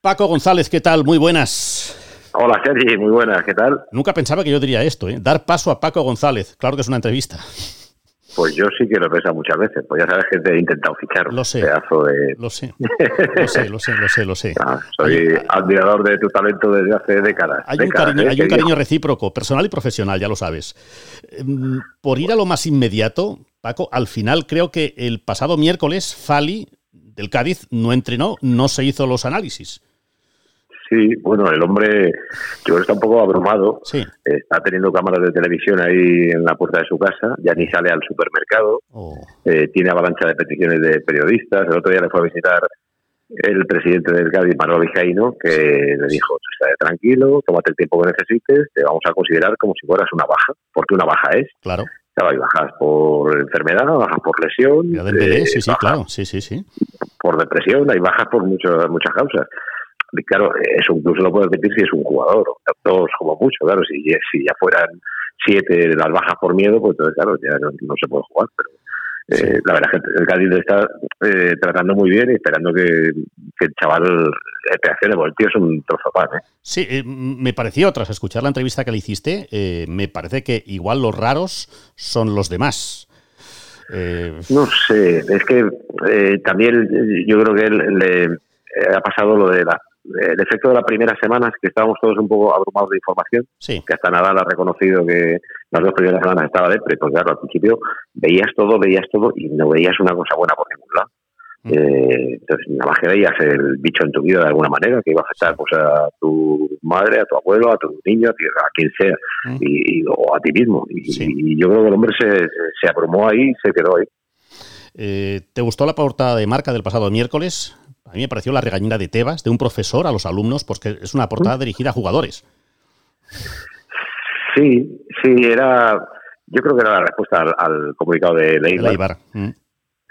Paco González, ¿qué tal? Muy buenas. Hola Sergi, muy buenas, ¿qué tal? Nunca pensaba que yo diría esto, ¿eh? dar paso a Paco González. Claro que es una entrevista. Pues yo sí que lo he pensado muchas veces, pues ya sabes que te he intentado fichar Lo sé. pedazo de... Lo sé, lo sé, lo sé, lo sé, lo sé. Ah, soy admirador de tu talento desde hace décadas. Hay un cariño, ¿eh? hay Que un cariño recíproco, personal y profesional, ya lo sabes. Em, Por ir a lo más inmediato, Paco, al final creo que el pasado miércoles Fali del Cádiz no entrenó, no se hizo los análisis. Sí, bueno, el hombre yo creo que está un poco abrumado. Sí. Está teniendo cámaras de televisión ahí en la puerta de su casa, ya ni sale al supermercado. Oh, eh, tiene avalancha de peticiones de periodistas. El otro día le fue a visitar el presidente del Cádiz, Manuel Vizcaíno, que le dijo, "Tú estate tranquilo, tómate el tiempo que necesites, te vamos a considerar como si fueras una baja, porque una baja es. claro. Claro, hay bajas por enfermedad, bajas por lesión, eh, sí, sí, bajas claro. Sí, sí, sí. por depresión, hay bajas por muchas muchas causas. Claro, eso incluso lo puede repetir si es un jugador, dos como mucho, claro, si, si ya fueran siete las bajas por miedo, pues entonces claro, ya no, no se puede jugar, pero eh, la verdad es que el Cádiz le está eh, tratando muy bien y esperando que, que el chaval eh, reaccione, porque el tío es un trozo pan, ¿eh? Sí, eh, me pareció, tras escuchar la entrevista que le hiciste, eh, me parece que igual los raros son los demás. Eh, No sé, es que eh, también eh, yo creo que él le eh, ha pasado lo de la, el efecto de las primeras semanas, que estábamos todos un poco abrumados de información, sí, que hasta Nadal ha reconocido que las dos primeras semanas estaba depre, pues claro, al principio veías todo, veías todo y no veías una cosa buena por ningún lado. Mm. Eh, entonces, nada más que veías el bicho en tu vida de alguna manera, que iba a afectar pues, a tu madre, a tu abuelo, a tu niño, a, ti- a quien sea, Mm. y, y- o a ti mismo. Y, Sí. y yo creo que el hombre se, se abrumó ahí y se quedó ahí. Eh, ¿Te gustó la portada de marca del pasado miércoles? A mí me pareció la regañina de Tebas, de un profesor a los alumnos, porque es una portada dirigida a jugadores. Sí, sí, era. Yo creo que era la respuesta al, al comunicado de Leibar. Eibar. Mm.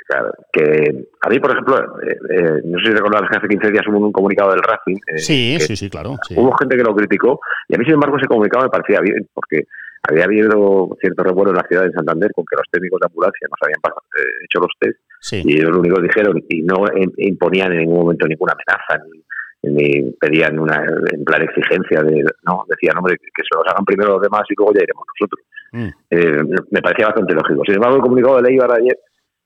Claro, que a mí, por ejemplo, eh, eh, no sé si recordarás que hace 15 días hubo un comunicado del Racing. eh, Sí, sí, sí, claro. sí. Hubo gente que lo criticó y a mí, sin embargo, ese comunicado me parecía bien porque había habido cierto revuelo en la ciudad de Santander con que los técnicos de ambulancia nos habían eh, hecho los test Sí, y ellos lo único que dijeron y no im- imponían en ningún momento ninguna amenaza ni, ni pedían una en plan exigencia de no decían hombre que se los hagan primero los demás y luego ya iremos nosotros Mm. Eh, me parecía bastante lógico sin embargo el comunicado de Leibar ayer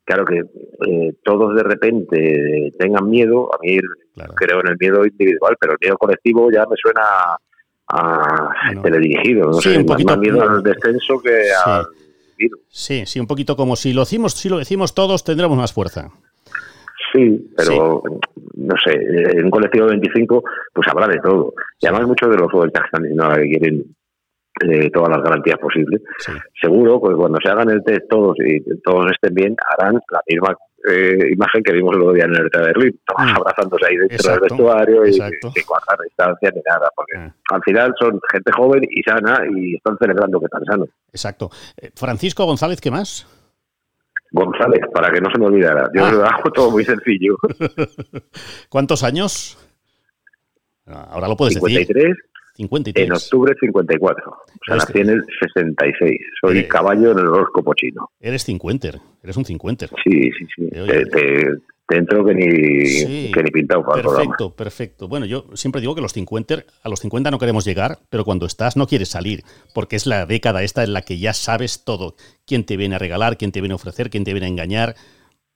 claro que eh, todos de repente tengan miedo a mí claro. creo en el miedo individual pero el miedo colectivo ya me suena a Bueno. teledirigido no Sí, sé un poquito- más miedo al descenso que Sí. al virus Sí, sí, un poquito como si lo decimos, si lo decimos todos, tendremos más fuerza. Sí, pero no sé, en un colectivo de 25 pues habrá de todo. Y además muchos de los vueltas están diciendo ahora que quieren eh, todas las garantías posibles. Sí. Seguro que cuando se hagan el test todos y todos estén bien, harán la misma eh, imagen que vimos el otro día en el de Berlín, todos Mm. abrazándose ahí dentro Exacto, del vestuario y sin guardar distancia ni nada, porque Ah. al final son gente joven y sana y están celebrando que están sanos. Exacto. Eh, Francisco González, ¿qué más? González, para que no se me olvidara. Yo Ah. lo hago todo muy sencillo. ¿Cuántos años? Ah, Ahora lo puedes decir. 53 53. En octubre 54. O sea, nací en el 66. Soy caballo en el horóscopo chino. Eres cincuenter. Eres un cincuenter. Sí, sí, sí. Oye. Te, te- te entro que ni, Sí. que ni pintado para el programa. Perfecto, perfecto. Bueno, yo siempre digo que los 50, a los 50 no queremos llegar, pero cuando estás no quieres salir, porque es la década esta en la que ya sabes todo. ¿Quién te viene a regalar? ¿Quién te viene a ofrecer? ¿Quién te viene a engañar?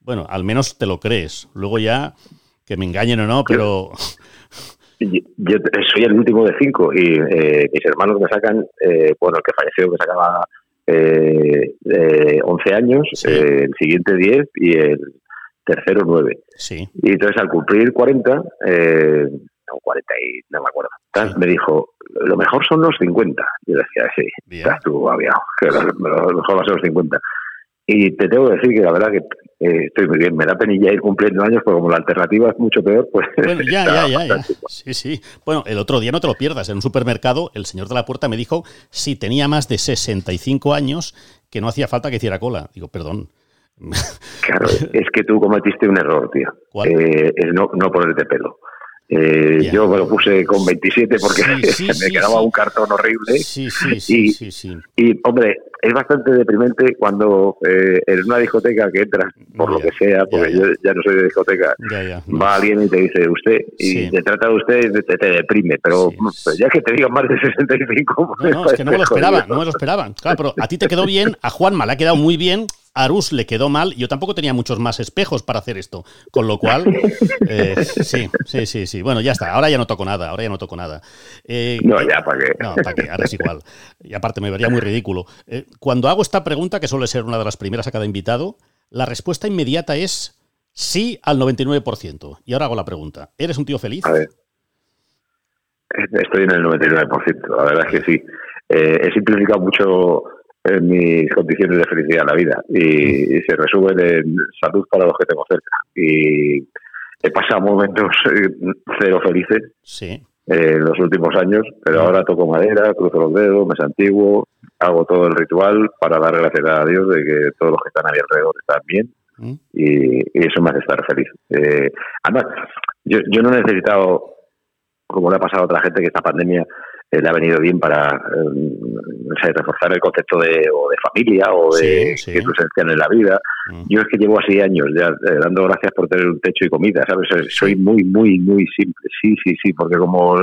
Bueno, al menos te lo crees. Luego ya, que me engañen o no, pero... Yo, yo soy el último de cinco y eh, mis hermanos me sacan, eh, bueno, el que falleció me sacaba eh, eh, 11 años, Sí. eh, el siguiente 10 y el tercero 9. Sí, Y entonces al cumplir 40, eh, no, 40 y no me acuerdo, tal, Sí. me dijo, lo mejor son los 50. Y yo decía, sí, Bien. estás tú aviado, que lo, lo mejor va a ser los 50. Y te tengo que decir que la verdad que eh, estoy muy bien, me da penilla ir cumpliendo años, porque como la alternativa es mucho peor, pues... Bueno, ya, ya, ya, ya. Sí, sí. Bueno, el otro día no te lo pierdas. En un supermercado, el señor de la puerta me dijo si tenía más de 65 años que no hacía falta que hiciera cola. Digo, perdón. Claro, es que tú cometiste un error, tío. ¿Cuál? Eh, es no, no ponerte pelo. Eh, yo me lo puse con 27 porque Sí, sí, me quedaba sí. un cartón horrible. Sí, sí, sí, Y-. Y, hombre, es bastante deprimente cuando eh, en una discoteca que entras, por lo que sea, porque yo ya no soy de discoteca, va alguien y te dice usted, y te trata de usted y te, te deprime, pero pues ya que te digan más de 65... No, no, es que no me lo esperaban, no me lo esperaban. Claro, pero a ti te quedó bien, a Juanma le ha quedado muy bien, Arus le quedó mal. Yo tampoco tenía muchos más espejos para hacer esto. Con lo cual, eh, sí, sí, sí, sí. Bueno, ya está. Ahora ya no toco nada. Ahora ya no toco nada. Eh, no, ya, ¿para qué? No, ¿para qué? Ahora es igual. Y aparte me vería muy ridículo. Eh, cuando hago esta pregunta, que suele ser una de las primeras a cada invitado, la respuesta inmediata es sí al 99%. Y ahora hago la pregunta. ¿Eres un tío feliz? A ver. Estoy en el 99%. La verdad es que sí. he simplificado mucho en mis condiciones de felicidad en la vida y, se resumen en salud para los que tengo cerca. Y he pasado momentos eh, cero felices sí. en los últimos años, pero ahora toco madera, cruzo los dedos, me santiguo, hago todo el ritual para dar gracias a Dios de que todos los que están a mi alrededor están bien y, eso me hace estar feliz. Eh, además, yo, yo no he necesitado, como le ha pasado a otra gente, que esta pandemia eh, le ha venido bien para eh, reforzar el concepto de, o de familia o de que tu esencial en la vida. Mm. Yo es que llevo así años ya eh, dando gracias por tener un techo y comida, ¿sabes? Soy muy, muy, muy simple. Sí, sí, sí, porque como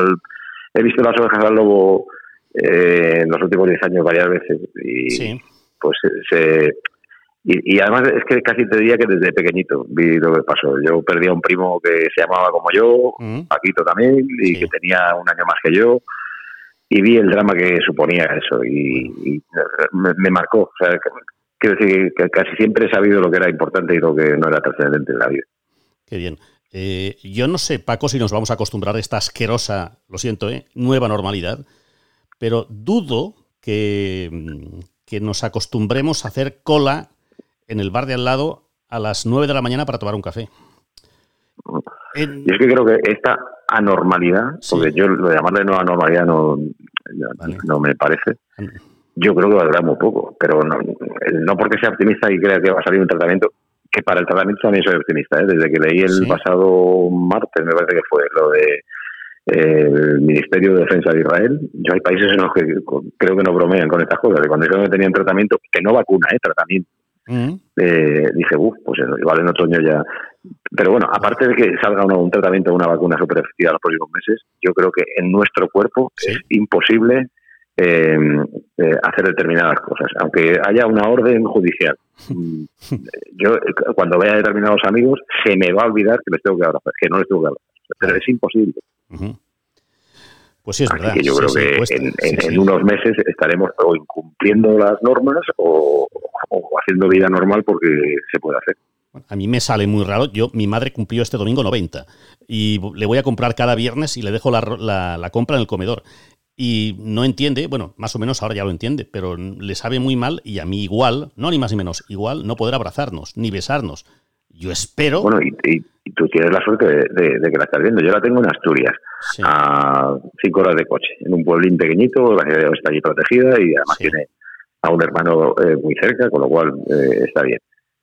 he visto las ovejas al lobo en los últimos 10 años varias veces y pues se... Y, además es que casi te diría que desde pequeñito vi lo que pasó. Yo perdí a un primo que se llamaba como yo, mm. Paquito también, y que tenía un año más que yo y vi el drama que suponía eso y, me, marcó. O sea, quiero decir que casi siempre he sabido lo que era importante y lo que no era trascendente en la vida. Qué bien. Eh, yo no sé, Paco, si nos vamos a acostumbrar a esta asquerosa, lo siento, eh, nueva normalidad, pero dudo que, que nos acostumbremos a hacer cola en el bar de al lado a las 9 de la mañana para tomar un café. Y es que creo que esta anormalidad, porque yo lo de llamarle nueva normalidad no, no me parece, yo creo que va a durar muy poco, pero no, no porque sea optimista y crea que va a salir un tratamiento, que para el tratamiento también soy optimista, ¿eh? desde que leí el pasado martes, me parece que fue lo de el Ministerio de Defensa de Israel. Yo hay países en los que creo que no bromean con estas cosas, de cuando yo no tenían tratamiento, que no vacuna, ¿eh? tratamiento. Eh, dije, uff, pues igual en otoño ya. Pero bueno, aparte de que salga un tratamiento o una vacuna super efectiva los próximos meses, yo creo que en nuestro cuerpo es imposible eh, eh, hacer determinadas cosas, aunque haya una orden judicial. Mm, yo, cuando vea a determinados amigos, se me va a olvidar que les tengo que abrazar, que no les tengo que abrazar. Pero es imposible. Pues sí, es verdad. yo creo que en, unos meses estaremos o incumpliendo las normas o, haciendo vida normal porque se puede hacer. A mí me sale muy raro. Yo, mi madre cumplió este domingo 90 y le voy a comprar cada viernes y le dejo la, la, compra en el comedor. Y no entiende, bueno, más o menos ahora ya lo entiende, pero le sabe muy mal y a mí igual, no ni más ni menos, igual no poder abrazarnos ni besarnos. Yo espero. Bueno, y, tú tienes la suerte de, que la estás viendo. Yo la tengo en Asturias, a cinco horas de coche, en un pueblín pequeñito, la ciudad está allí protegida y además tiene a un hermano eh, muy cerca, con lo cual eh, está bien.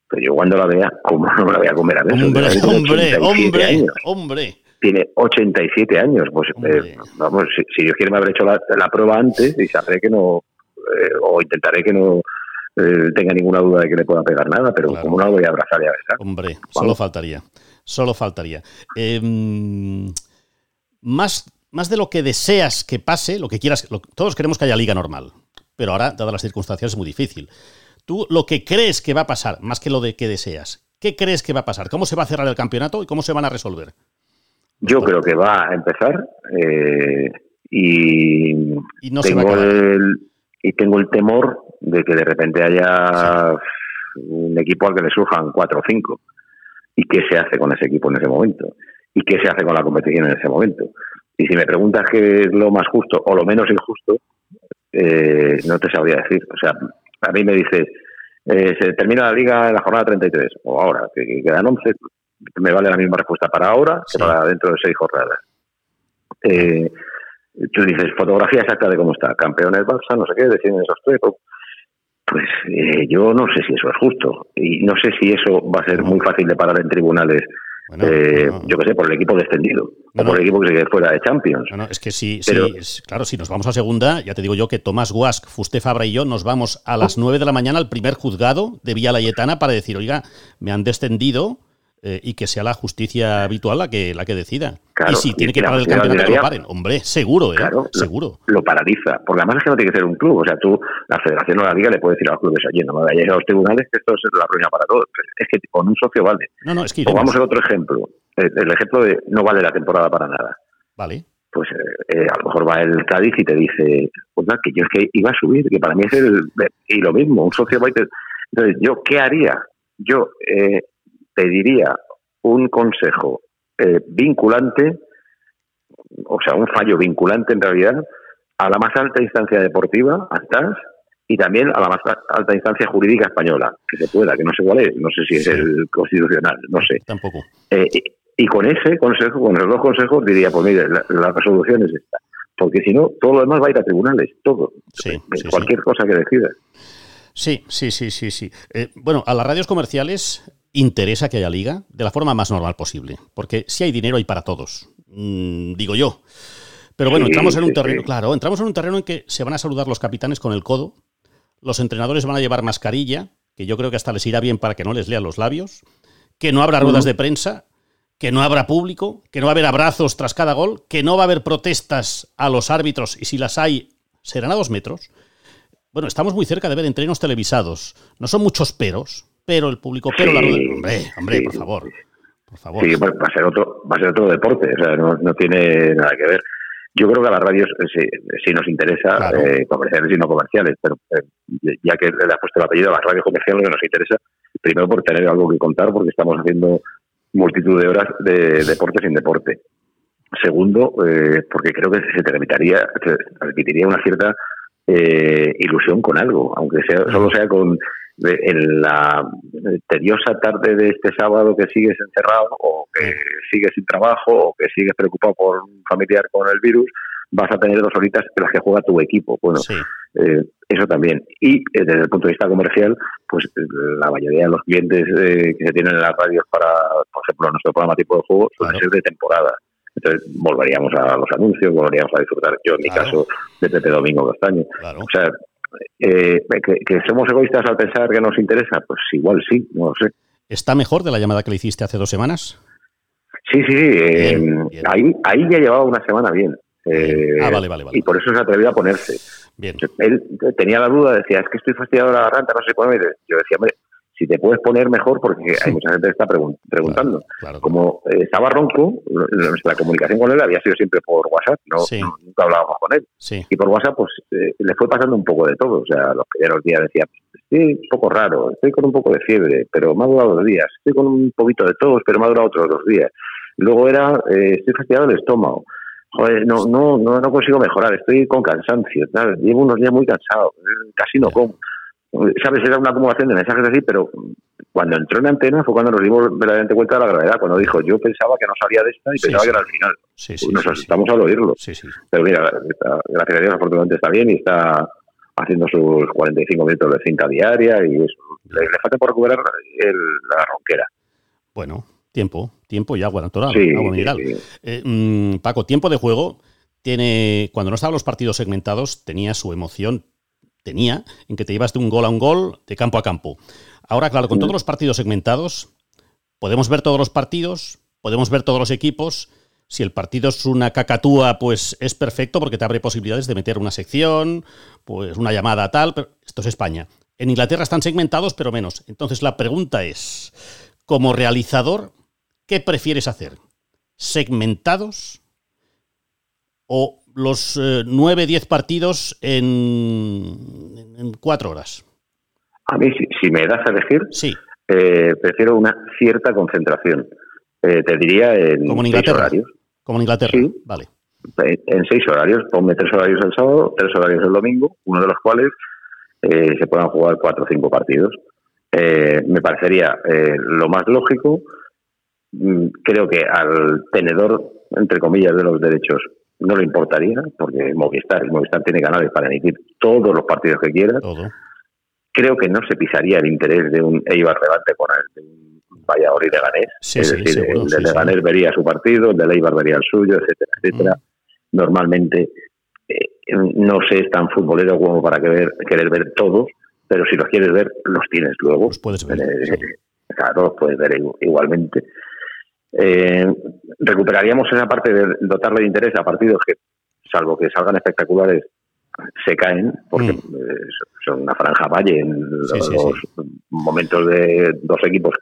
Pero yo cuando la vea, ¿cómo no me la voy a comer a besos? Hombre, hombre, hombre, hombre. Tiene 87 años. Pues eh, vamos, si, Dios quiere me habré hecho la, la prueba antes y sabré que no, o intentaré que no eh, tenga ninguna duda de que le pueda pegar nada, pero como no voy a abrazar y a besar. Hombre, solo faltaría. Solo faltaría. Em, más, más de lo que deseas que pase, lo que quieras, todos queremos que haya liga normal, pero ahora, dadas las circunstancias, es muy difícil. Tú lo que crees que va a pasar, más que lo de que deseas, ¿qué crees que va a pasar? ¿Cómo se va a cerrar el campeonato y cómo se van a resolver? Yo creo que va a empezar eh, y, no tengo el, y tengo el temor de que de repente haya un equipo al que le surjan cuatro o cinco. ¿Y qué se hace con ese equipo en ese momento? ¿Y qué se hace con la competición en ese momento? Y si me preguntas qué es lo más justo o lo menos injusto, eh, no te sabría decir. O sea, a mí me dices, eh, se termina la liga en la jornada 33, o ahora, que, quedan 11, me vale la misma respuesta para ahora que para dentro de seis jornadas. Eh, tú dices, fotografía exacta de cómo está, campeones Barça, no sé qué, deciden esos tres, pues eh, yo no sé si eso es justo. Y no sé si eso va a ser muy fácil de parar en tribunales eh, yo qué sé, por el equipo descendido o por el equipo que se quede fuera de Champions. No, es que sí, claro, si nos vamos a segunda, ya te digo yo que Tomás Guasc, Fuste Fabra y yo nos vamos a las 9 de la mañana al primer juzgado de Villa Layetana para decir, oiga, me han descendido eh, y que sea la justicia habitual la que, la que decida. y si tiene que parar el campeonato, que lo paren. Hombre, seguro, ¿eh? seguro. Lo, paraliza. Porque además es que no tiene que ser un club. O sea, tú, la federación o la liga le puede decir a los clubes, oye, no me vayáis a los tribunales, que esto es la ruina para todos. Es que con un socio vale. No, no, es que. Pongamos el otro ejemplo. El, ejemplo de no vale la temporada para nada. Vale. Pues eh, eh, a lo mejor va el Cádiz y te dice, pues que yo es que iba a subir, que para mí es el. Y lo mismo, un socio va y te. Entonces, ¿yo qué haría? Yo eh, pediría un consejo eh, vinculante, o sea, un fallo vinculante en realidad, a la más alta instancia deportiva, a y también a la más alta instancia jurídica española, que se pueda, que no sé cuál es, no sé si es el constitucional, no sé. Tampoco. Eh, y, con ese consejo, con esos dos consejos, diría, pues mire, la, resolución es esta. Porque si no, todo lo demás va a ir a tribunales, todo. cualquier cosa que decida. Sí, sí, sí, sí, sí. Eh, bueno, a las radios comerciales interesa que haya liga de la forma más normal posible, porque si hay dinero hay para todos, mm, digo yo. Pero bueno, entramos en un terreno, claro, entramos en un terreno en que se van a saludar los capitanes con el codo, los entrenadores van a llevar mascarilla, que yo creo que hasta les irá bien para que no les lean los labios, que no habrá ruedas de prensa, que no habrá público, que no va a haber abrazos tras cada gol, que no va a haber protestas a los árbitros y si las hay serán a dos metros. Bueno, estamos muy cerca de ver entrenos televisados. No son muchos peros, pero el público, pero la Hombre, hombre, por favor. Por favor. Sí, va a ser otro, va a ser otro deporte, o sea, no, no tiene nada que ver. Yo creo que a las radios eh, sí, nos interesa, eh, comerciales y no comerciales, pero eh, ya que le ha puesto el apellido a las radios comerciales, nos interesa, primero por tener algo que contar, porque estamos haciendo multitud de horas de deporte sin deporte. Segundo, porque creo que se transmitiría, se transmitiría una cierta ilusión con algo, aunque sea, solo sea con en la tediosa tarde de este sábado que sigues encerrado o que sigues sin trabajo o que sigues preocupado por un familiar con el virus, vas a tener dos horitas en las que juega tu equipo. Bueno, eh, eso también. Y eh, desde el punto de vista comercial, pues la mayoría de los clientes eh, que se tienen en las radios para, por ejemplo, nuestro programa tipo de juego, suelen ser de temporada. Entonces volveríamos a los anuncios, volveríamos a disfrutar, yo en mi caso, de Pepe Domingo Castaño. O sea, eh, que, somos egoístas al pensar que nos interesa, pues igual sí, no lo sé. ¿Está mejor de la llamada que le hiciste hace dos semanas? Sí, sí, eh, Ahí, ahí ya llevaba una semana bien. Eh, ah, vale, vale, vale. Y por eso se atrevió a ponerse. Bien. Él tenía la duda, decía, es que estoy fastidiado de la garganta, no sé cómo. Yo decía, hombre, si te puedes poner mejor, porque hay mucha gente que está preguntando. Como eh, estaba ronco, nuestra comunicación con él había sido siempre por WhatsApp, no, nunca hablábamos con él. Y por WhatsApp, pues eh, le fue pasando un poco de todo. O sea, los primeros días decía, estoy un poco raro, estoy con un poco de fiebre, pero me ha durado dos días. Estoy con un poquito de tos, pero me ha durado otros dos días. Luego era, eh, estoy fastidiado del estómago. Joder, no, no, no, no consigo mejorar, estoy con cansancio, llevo unos días muy cansado, casi no como sabes, era una acumulación de mensajes así, pero cuando entró en antena fue cuando nos dimos verdaderamente cuenta de la gravedad, cuando dijo, yo pensaba que no salía de esta y pensaba que era al final. nos asustamos al oírlo. Pero mira, gracias a Dios, afortunadamente está bien y está haciendo sus 45 minutos de cinta diaria y eso. Le, falta por recuperar la ronquera. Bueno, tiempo, tiempo y agua natural, agua mineral. Eh, mm, Paco, tiempo de juego tiene, cuando no estaban los partidos segmentados, tenía su emoción, tenía en que te llevas de un gol a un gol, de campo a campo. Ahora, claro, con todos los partidos segmentados, podemos ver todos los partidos, podemos ver todos los equipos. Si el partido es una cacatúa, pues es perfecto porque te abre posibilidades de meter una sección, pues una llamada tal, pero esto es España. En Inglaterra están segmentados, pero menos. Entonces la pregunta es, como realizador, ¿qué prefieres hacer? ¿Segmentados o los eh, nueve, diez partidos en, cuatro horas? A mí, si, me das a elegir, sí. Eh, prefiero una cierta concentración. Eh, te diría en, Como seis horarios. Como en Inglaterra, sí. vale. En seis horarios, ponme tres horarios el sábado, tres horarios el domingo, uno de los cuales se puedan jugar cuatro o cinco partidos. me parecería lo más lógico. Mm, creo que al tenedor, entre comillas, de los derechos no le importaría, porque Movistar, Movistar tiene canales para emitir todos los partidos que quiera. Creo que no se pisaría el interés de un Eibar Levante con el, Valladolid de Ganés. es decir, el de Leganés vería su partido, el de Leibar vería el suyo, etcétera, etcétera. Mm. Normalmente eh, no se es tan futbolero como para querer, querer ver todos, pero si los quieres ver, los tienes luego. Los puedes ver. Eh, claro, los puedes ver igualmente. Eh, recuperaríamos esa parte de dotarle de interés a partidos que, salvo que salgan espectaculares, se caen, porque mm. eh, son una franja valle en los momentos de dos equipos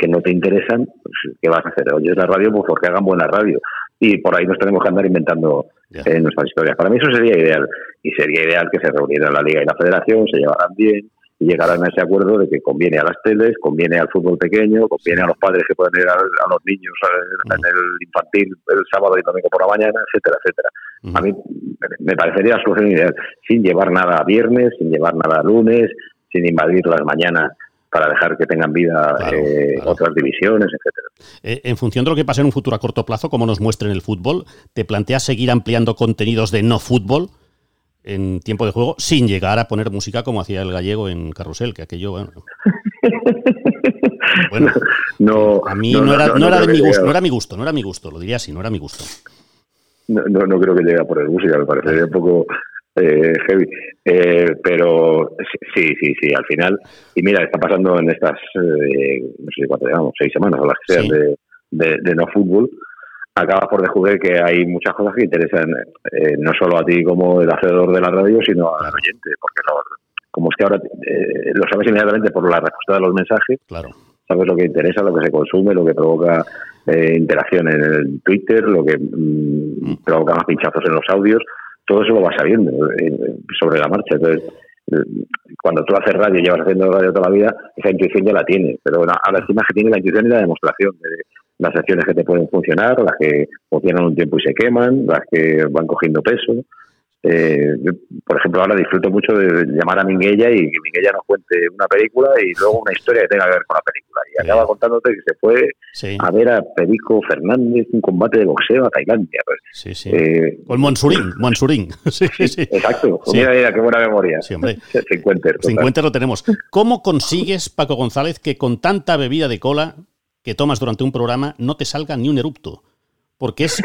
que no te interesan, pues, ¿qué vas a hacer? Oyes la radio, pues porque hagan buena radio. Y por ahí nos tenemos que andar inventando eh, nuestras historias. Para mí eso sería ideal. Y sería ideal que se reunieran la Liga y la Federación, se llevaran bien, y llegarán a ese acuerdo de que conviene a las teles, conviene al fútbol pequeño, conviene a los padres que pueden ir a, los niños en el infantil el sábado y domingo por la mañana, etcétera, etcétera. A mí me parecería la solución ideal, sin llevar nada a viernes, sin llevar nada a lunes, sin invadir las mañanas para dejar que tengan vida eh, otras divisiones, etcétera. Eh, en función de lo que pase en un futuro a corto plazo, como nos muestre en el fútbol, ¿te planteas seguir ampliando contenidos de no fútbol? En tiempo de juego sin llegar a poner música como hacía el gallego en Carrusel, que aquello, bueno. no, a mí no, era, de mi gusto, no era mi gusto, no era mi gusto, lo diría así, no era mi gusto. No, no, creo que llegue a poner música, me parecería un poco eh, heavy. Eh, pero sí, sí, sí, al final. Y mira, está pasando en estas, eh, no sé cuánto llevamos, seis semanas o las que sean de, de, no fútbol acabas por descubrir que hay muchas cosas que interesan eh, no solo a ti como el hacedor de la radio, sino al oyente, porque como es que ahora eh, lo sabes inmediatamente por la respuesta de los mensajes, claro. sabes lo que interesa, lo que se consume, lo que provoca eh, interacción en el Twitter, lo que mm, mm. provoca más pinchazos en los audios, todo eso lo vas sabiendo sobre la marcha. Entonces, cuando tú haces radio y llevas haciendo radio toda la vida, esa intuición ya la tienes, pero ahora encima que tiene la intuición y la demostración de las acciones que te pueden funcionar, las que funcionan un tiempo y se queman, las que van cogiendo peso. Eh, yo, por ejemplo, ahora disfruto mucho de llamar a Minguella y que Minguella nos cuente una película y luego una historia que tenga que ver con la película. Y acaba contándote que se fue a ver a Perico Fernández un combate de boxeo a Tailandia. Pues, sí, sí. Eh, o el Monsurín, Monsurín. sí, sí, Exacto. Mira, mira, qué buena memoria. Sí, hombre. 50 lo tenemos. ¿Cómo consigues, Paco González, que con tanta bebida de cola que tomas durante un programa no te salga ni un erupto, porque es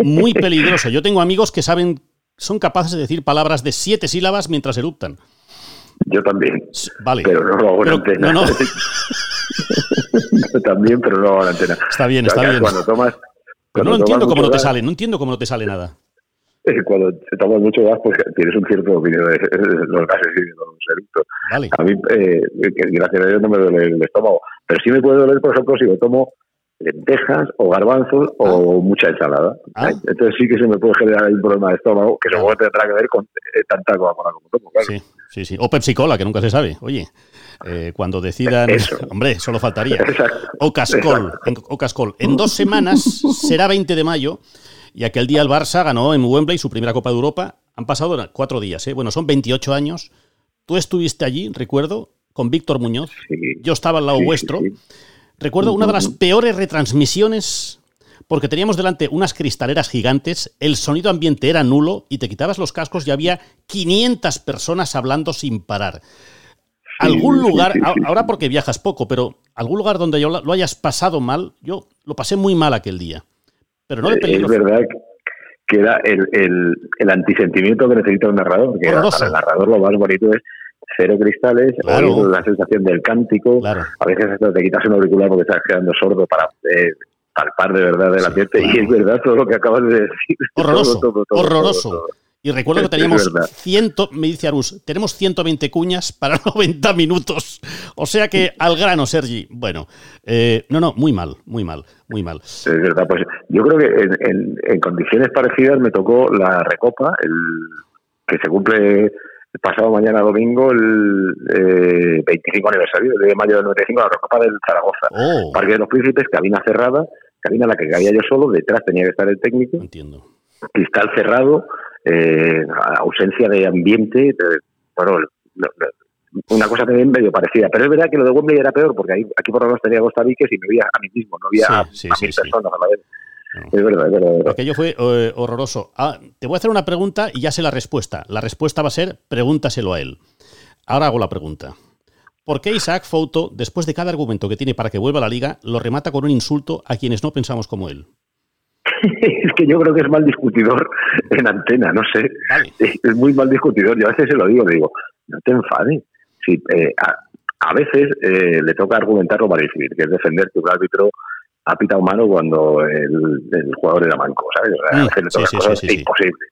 muy peligroso. Yo tengo amigos que saben, son capaces de decir palabras de siete sílabas mientras eruptan. Yo también. Vale. Pero no lo hago en antena. No, no. Yo también, pero no lo hago en antena. Está bien, está bien. Cuando tomas. pero no entiendo cómo no te sale, no entiendo cómo no te sale nada. Cuando se toma mucho gas, pues tienes un cierto dominio de los gases y de los eructos. Vale. A mí, eh, gracias a Dios, no me duele el estómago. Pero sí me puede doler, por ejemplo, si me tomo lentejas o garbanzos o ah. mucha ensalada. Ah. Entonces sí que se me puede generar un problema de estómago que seguro tendrá que ver con eh, tanta Coca-Cola como tomo. Sí, sí, sí. O Pepsi-Cola, que nunca se sabe. Oye, eh, cuando decidan... Hombre, solo faltaría. O Cascol. En, o Cascol. En dos semanas, será 20 de mayo, y aquel día el Barça ganó en Wembley su primera Copa de Europa. Han pasado cuatro días, ¿eh? Bueno, son 28 años. Tú estuviste allí, recuerdo, con Víctor Muñoz. Yo estaba al lado vuestro. Recuerdo una de las peores retransmisiones porque teníamos delante unas cristaleras gigantes, el sonido ambiente era nulo y te quitabas los cascos y había 500 personas hablando sin parar. ¿Algún lugar, ahora porque viajas poco, pero algún lugar donde yo lo hayas pasado mal? Yo lo pasé muy mal aquel día. Pero no de Es verdad que era el, el, antisentimiento que necesita un narrador. Que para el narrador lo más bonito es cero cristales, la sensación del cántico. A veces hasta te quitas un auricular porque estás quedando sordo para eh, palpar de verdad el ambiente. Y es verdad todo lo que acabas de decir. Horroroso. horroroso. Y recuerdo que teníamos ciento, me dice Arus, tenemos 120 cuñas para 90 minutos. O sea que al grano, Sergi. Bueno, eh, no, no, muy mal, muy mal, muy mal. Es verdad, pues yo creo que en, en condiciones parecidas me tocó la Recopa, el que se cumple pasado mañana domingo el 25 eh, aniversario de mayo del 95 la Recopa del Zaragoza. Oh. Parque de los Príncipes, cabina cerrada, cabina en la que cabía yo solo, detrás tenía que estar el técnico. Entiendo. Cristal cerrado, eh, ausencia de ambiente, bueno, una cosa también medio parecida. Pero es verdad que lo de Wembley era peor, porque ahí, aquí por lo menos tenía Costa Viques y me veía a mí mismo, no había a, mil personas a la vez. Es verdad, es verdad, Aquello fue eh, horroroso. Ah, te voy a hacer una pregunta y ya sé la respuesta. La respuesta va a ser pregúntaselo a él. Ahora hago la pregunta. ¿Por qué Isaac Fouto, después de cada argumento que tiene para que vuelva a la liga, lo remata con un insulto a quienes no pensamos como él? es que yo creo que es mal discutidor en antena, no sé. Es muy mal discutidor. Yo a veces se lo digo, le digo, no te enfades. Si, eh, a, veces eh, le toca argumentar lo decir, que es defender que un árbitro ha pitado mano cuando el, jugador era manco, ¿sabes? a mm, veces le toca cosas imposibles.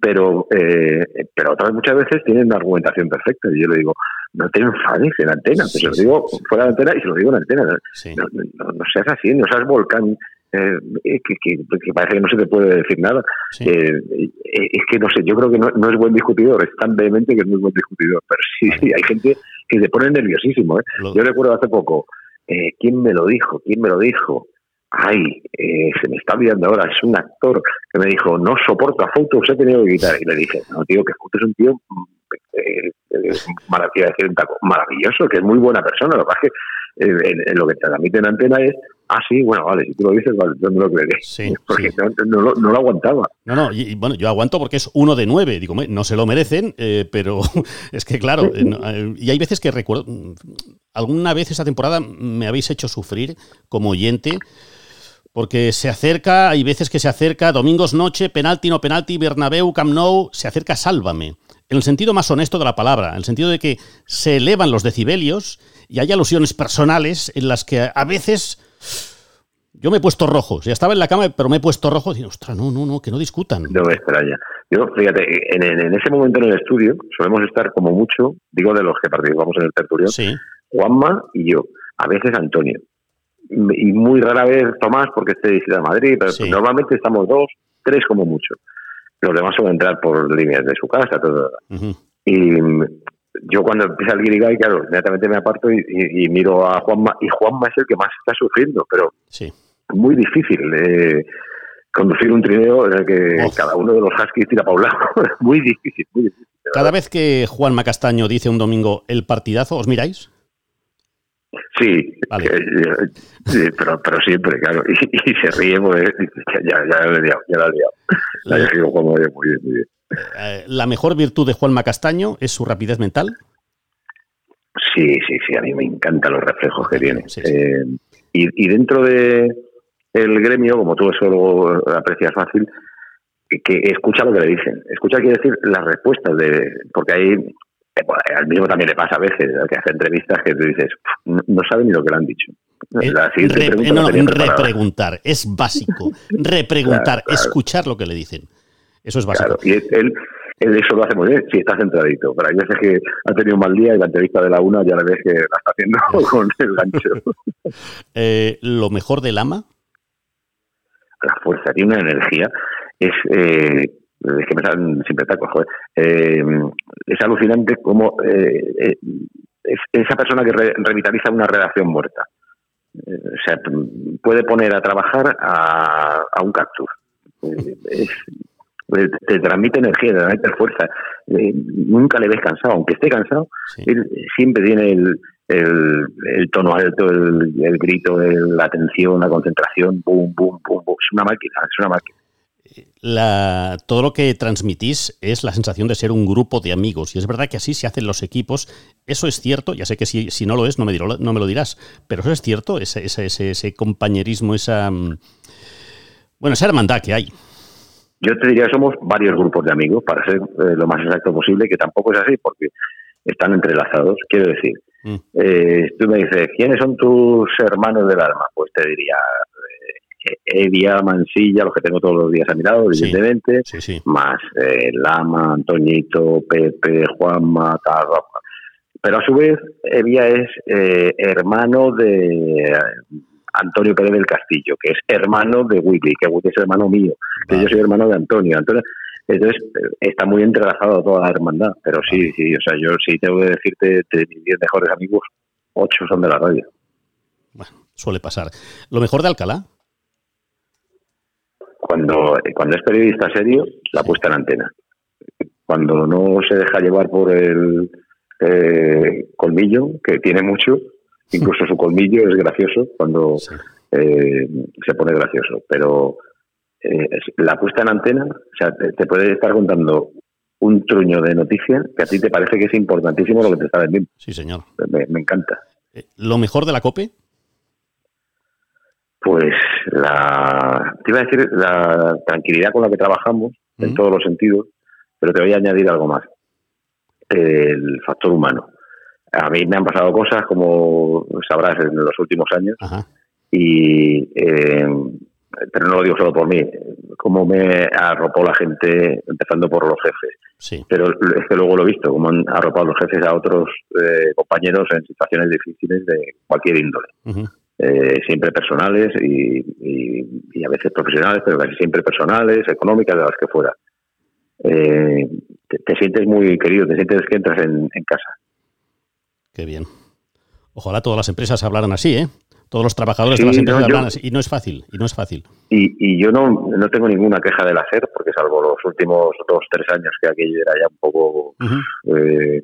Pero, eh, pero otras muchas veces tienen una argumentación perfecta. Y yo le digo, no te enfades en antena. se lo digo fuera de antena y se lo digo en antena. No, no, seas así, no seas volcán eh, que, parece que no se te puede decir nada. Eh, eh, es que no sé, yo creo que no, es buen discutidor, es tan vehemente que es muy buen discutidor, pero sí, sí hay gente que se pone nerviosísimo. Yo recuerdo hace poco, ¿quién me lo dijo? ¿Quién me lo dijo? Ay, se me está olvidando ahora, es un actor que me dijo, no soporto a Fouto, se ha tenido que quitar. Y le dije, no, tío, que Fouto es un tío maravilloso, que es muy buena persona. Lo que pasa es que en, lo que te transmite en antena es Ah, sí, bueno, vale, si tú lo dices, vale, yo no lo creeré. Sí, porque No, lo aguantaba. No, no, y, bueno, yo aguanto porque es uno de nueve. Digo, no se lo merecen, eh, pero es que, claro, eh, eh, y hay veces que recuerdo. Alguna vez esta temporada me habéis hecho sufrir como oyente. Porque se acerca, hay veces que se acerca, domingos noche, penalti, no penalti, Bernabéu, Camp Nou, se acerca Sálvame. En el sentido más honesto de la palabra, en el sentido de que se elevan los decibelios y hay alusiones personales en las que a veces yo me he puesto rojo. Ya estaba en la cama, pero me he puesto rojo. Digo, ostras, no, no, no, que no discutan. No me extraña. Yo, fíjate, en, ese momento en el estudio solemos estar como mucho, digo de los que participamos en el tertulión, Juanma y yo. A veces Antonio. Y muy rara vez Tomás, porque este dice a Madrid, pero normalmente estamos dos, tres como mucho. Los demás suelen entrar por líneas de su casa, todo. Y yo cuando empieza el guirigay, claro, inmediatamente me aparto y, miro a Juanma, y Juanma es el que más está sufriendo, pero sí. muy difícil eh, conducir un trineo en el que cada uno de los huskies tira para un lado. muy difícil, muy difícil. Cada vez que Juanma Castaño dice un domingo el partidazo, ¿os miráis? Sí, eh, pero, pero siempre, claro. Y, se ríe, pues, ya, ya, lo he liado, ya lo he liado. La, muy bien, muy bien. Eh, ¿La mejor virtud de Juanma Castaño es su rapidez mental? Sí, sí, sí, a mí me encantan los reflejos que tiene. Eh, y, dentro de el gremio, como tú eso lo aprecias fácil, que, escucha lo que le dicen. Escucha quiere decir las respuestas de. Porque ahí eh, al mismo también le pasa a veces que hace entrevistas que tú dices, no, sabe ni lo que le han dicho. La repreguntar, es básico. repreguntar, escuchar lo que le dicen. Eso es básico. y él, eso lo hace muy bien, si está centradito. Pero hay veces que ha tenido un mal día y la entrevista de la una ya le ves que la está haciendo con el gancho. Eh, ¿Lo mejor del ama? La fuerza, tiene una energía. Es, eh, es que me salen siempre tacos, joder. Eh, es alucinante cómo es esa persona que revitaliza una redacción muerta. o sea, puede poner a trabajar a, a un cactus. Es, pues, te transmite energía, te transmite fuerza. Eh, nunca le ves cansado, aunque esté cansado, él siempre tiene el, el, tono alto, el, grito, la atención, la concentración, boom, boom, boom, Es una máquina, es una máquina. La, todo lo que transmitís es la sensación de ser un grupo de amigos. Y es verdad que así se hacen los equipos. Eso es cierto. Ya sé que si, si no lo es, no me, no me lo dirás. Pero eso es cierto, ese, ese, ese, ese compañerismo, esa. Mm, bueno, esa hermandad que hay. Yo te diría que somos varios grupos de amigos, para ser eh, lo más exacto posible, que tampoco es así, porque están entrelazados. Quiero decir, mm. eh, tú me dices, ¿quiénes son tus hermanos del alma? Pues te diría eh, Evia, Mansilla, los que tengo todos los días a mi lado, evidentemente, más Lama, Antoñito, Pepe, Juanma, Carlos. Pero a su vez, Evia es hermano de Antonio Pérez del Castillo, que es hermano de Willy, que Willy es hermano mío, que yo soy hermano de Antonio. entonces, está muy entrelazado toda la hermandad, pero sí, sí, o sea, yo sí tengo que decirte, de mis 10 mejores amigos, 8 son de la radio. Bueno, suele pasar. ¿Lo mejor de Alcalá? Cuando, cuando es periodista serio, la puesta en antena. Cuando no se deja llevar por el eh, colmillo, que tiene mucho, Incluso su colmillo es gracioso cuando eh, se pone gracioso. Pero eh, la puesta en antena, o sea, te, puede estar contando un truño de noticias que a ti te parece que es importantísimo lo que te está vendiendo. Sí, señor. Me, encanta. Eh, ¿Lo mejor de la COPE? Pues la, te iba a decir la tranquilidad con la que trabajamos, en todos los sentidos, pero te voy a añadir algo más. El factor humano. A mí me han pasado cosas, como sabrás, en los últimos años, y eh, pero no lo digo solo por mí, cómo me arropó la gente, empezando por los jefes. Sí. Pero es que luego lo he visto, cómo han arropado los jefes a otros eh, compañeros en situaciones difíciles de cualquier índole. Eh, siempre personales y, a veces profesionales, pero casi siempre personales, económicas, de las que fuera. Eh, te, sientes muy querido, te sientes que entras en, en casa. Qué bien. Ojalá todas las empresas hablaran así, ¿eh? todos los trabajadores de las empresas y no es fácil, y no es fácil. Y, y yo no, no tengo ninguna queja del hacer, porque salvo los últimos dos, tres años que aquello era ya un poco eh,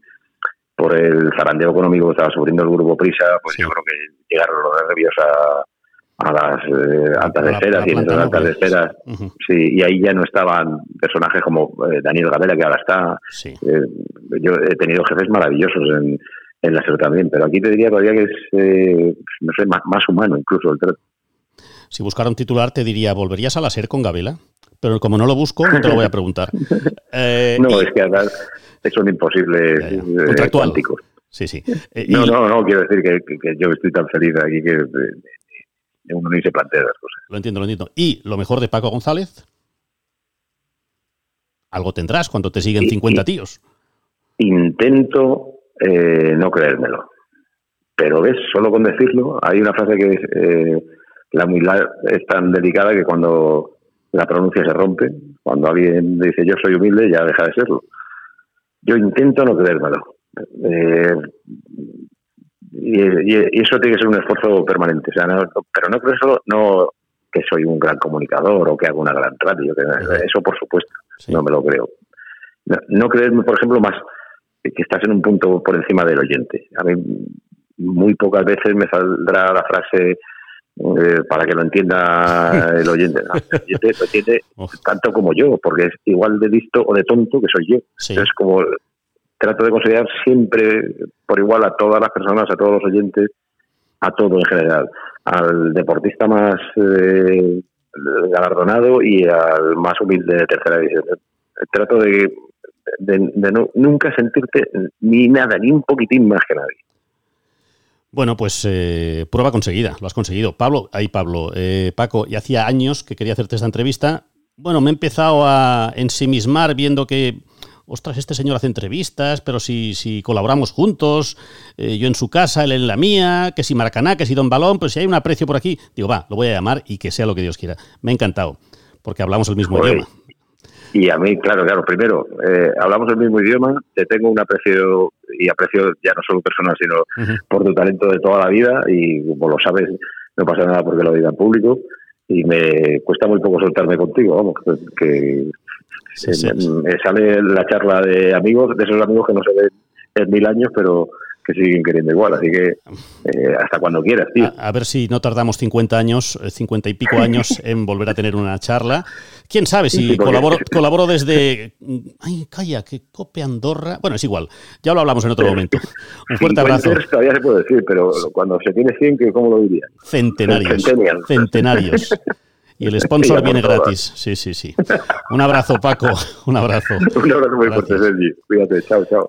por el zarandeo económico que estaba sufriendo el grupo Prisa, pues yo creo que llegaron los nervios a, a las eh, altas esferas y en esas altas esferas, sí, y ahí ya no estaban personajes como eh, Daniel Gabela, que ahora está. yo he tenido jefes maravillosos en en la SER también, pero aquí te diría todavía que es, eh, no sé, más, humano incluso el trato. Si buscara un titular te diría, ¿volverías a la SER con Gabela? Pero como no lo busco, no te lo voy a preguntar. Eh, no, es que además son imposibles eh, cuánticos. Sí, sí. no, no, no, quiero decir que, yo estoy tan feliz aquí que uno ni se plantea las cosas. Lo entiendo, lo entiendo. ¿Y lo mejor de Paco González? Algo tendrás cuando te siguen 50 tíos. Intento eh, no creérmelo. Pero ves, solo con decirlo, hay una frase que es, eh, la humildad es tan delicada que cuando la pronuncia se rompe, cuando alguien dice yo soy humilde, ya deja de serlo. Yo intento no creérmelo. Eh, y, eso tiene que ser un esfuerzo permanente. O sea, pero no creo solo no que soy un gran comunicador o que hago una gran radio. eso, por supuesto, no me lo creo. no creerme, por ejemplo, más que estás en un punto por encima del oyente. A mí muy pocas veces me saldrá la frase eh, para que lo entienda el oyente. el oyente lo entiende tanto como yo, porque es igual de listo o de tonto que soy yo. Entonces, como trato de considerar siempre por igual a todas las personas, a todos los oyentes, a todo en general, al deportista más eh, galardonado y al más humilde de tercera división. Trato de de, no, nunca sentirte ni nada, ni un poquitín más que nadie. Bueno, pues eh, prueba conseguida, lo has conseguido. Pablo, ahí Pablo, eh, Paco, y hacía años que quería hacerte esta entrevista. Bueno, me he empezado a ensimismar viendo que, ostras, este señor hace entrevistas, pero si, si colaboramos juntos, eh, yo en su casa, él en la mía, que si Maracaná, que si Don Balón, pues si hay un aprecio por aquí, digo, va, lo voy a llamar y que sea lo que Dios quiera. Me ha encantado, porque hablamos el mismo idioma. Y a mí, claro, claro, primero, eh, hablamos el mismo idioma, te tengo un aprecio, y aprecio ya no solo personal, sino por tu talento de toda la vida, y como lo sabes, no pasa nada porque lo diga en público, y me cuesta muy poco soltarme contigo, vamos, que me sale la charla de amigos, de esos amigos que no se ven en mil años, pero que siguen queriendo igual. Así que eh, hasta cuando quieras, tío. A, ver si no tardamos 50 años, 50 y pico años en volver a tener una charla. ¿Quién sabe si colaboro, colaboro desde... Ay, calla, que Cope Andorra... Bueno, es igual, ya lo hablamos en otro momento. Un fuerte abrazo. Todavía se puede decir, pero cuando se tiene 100, ¿cómo lo diría? Centenarios. Centenarios. Y el sponsor viene gratis. Sí, sí, sí. Un abrazo, Paco. Un abrazo. Un abrazo muy fuerte, Sergi. Cuídate. Chao, chao.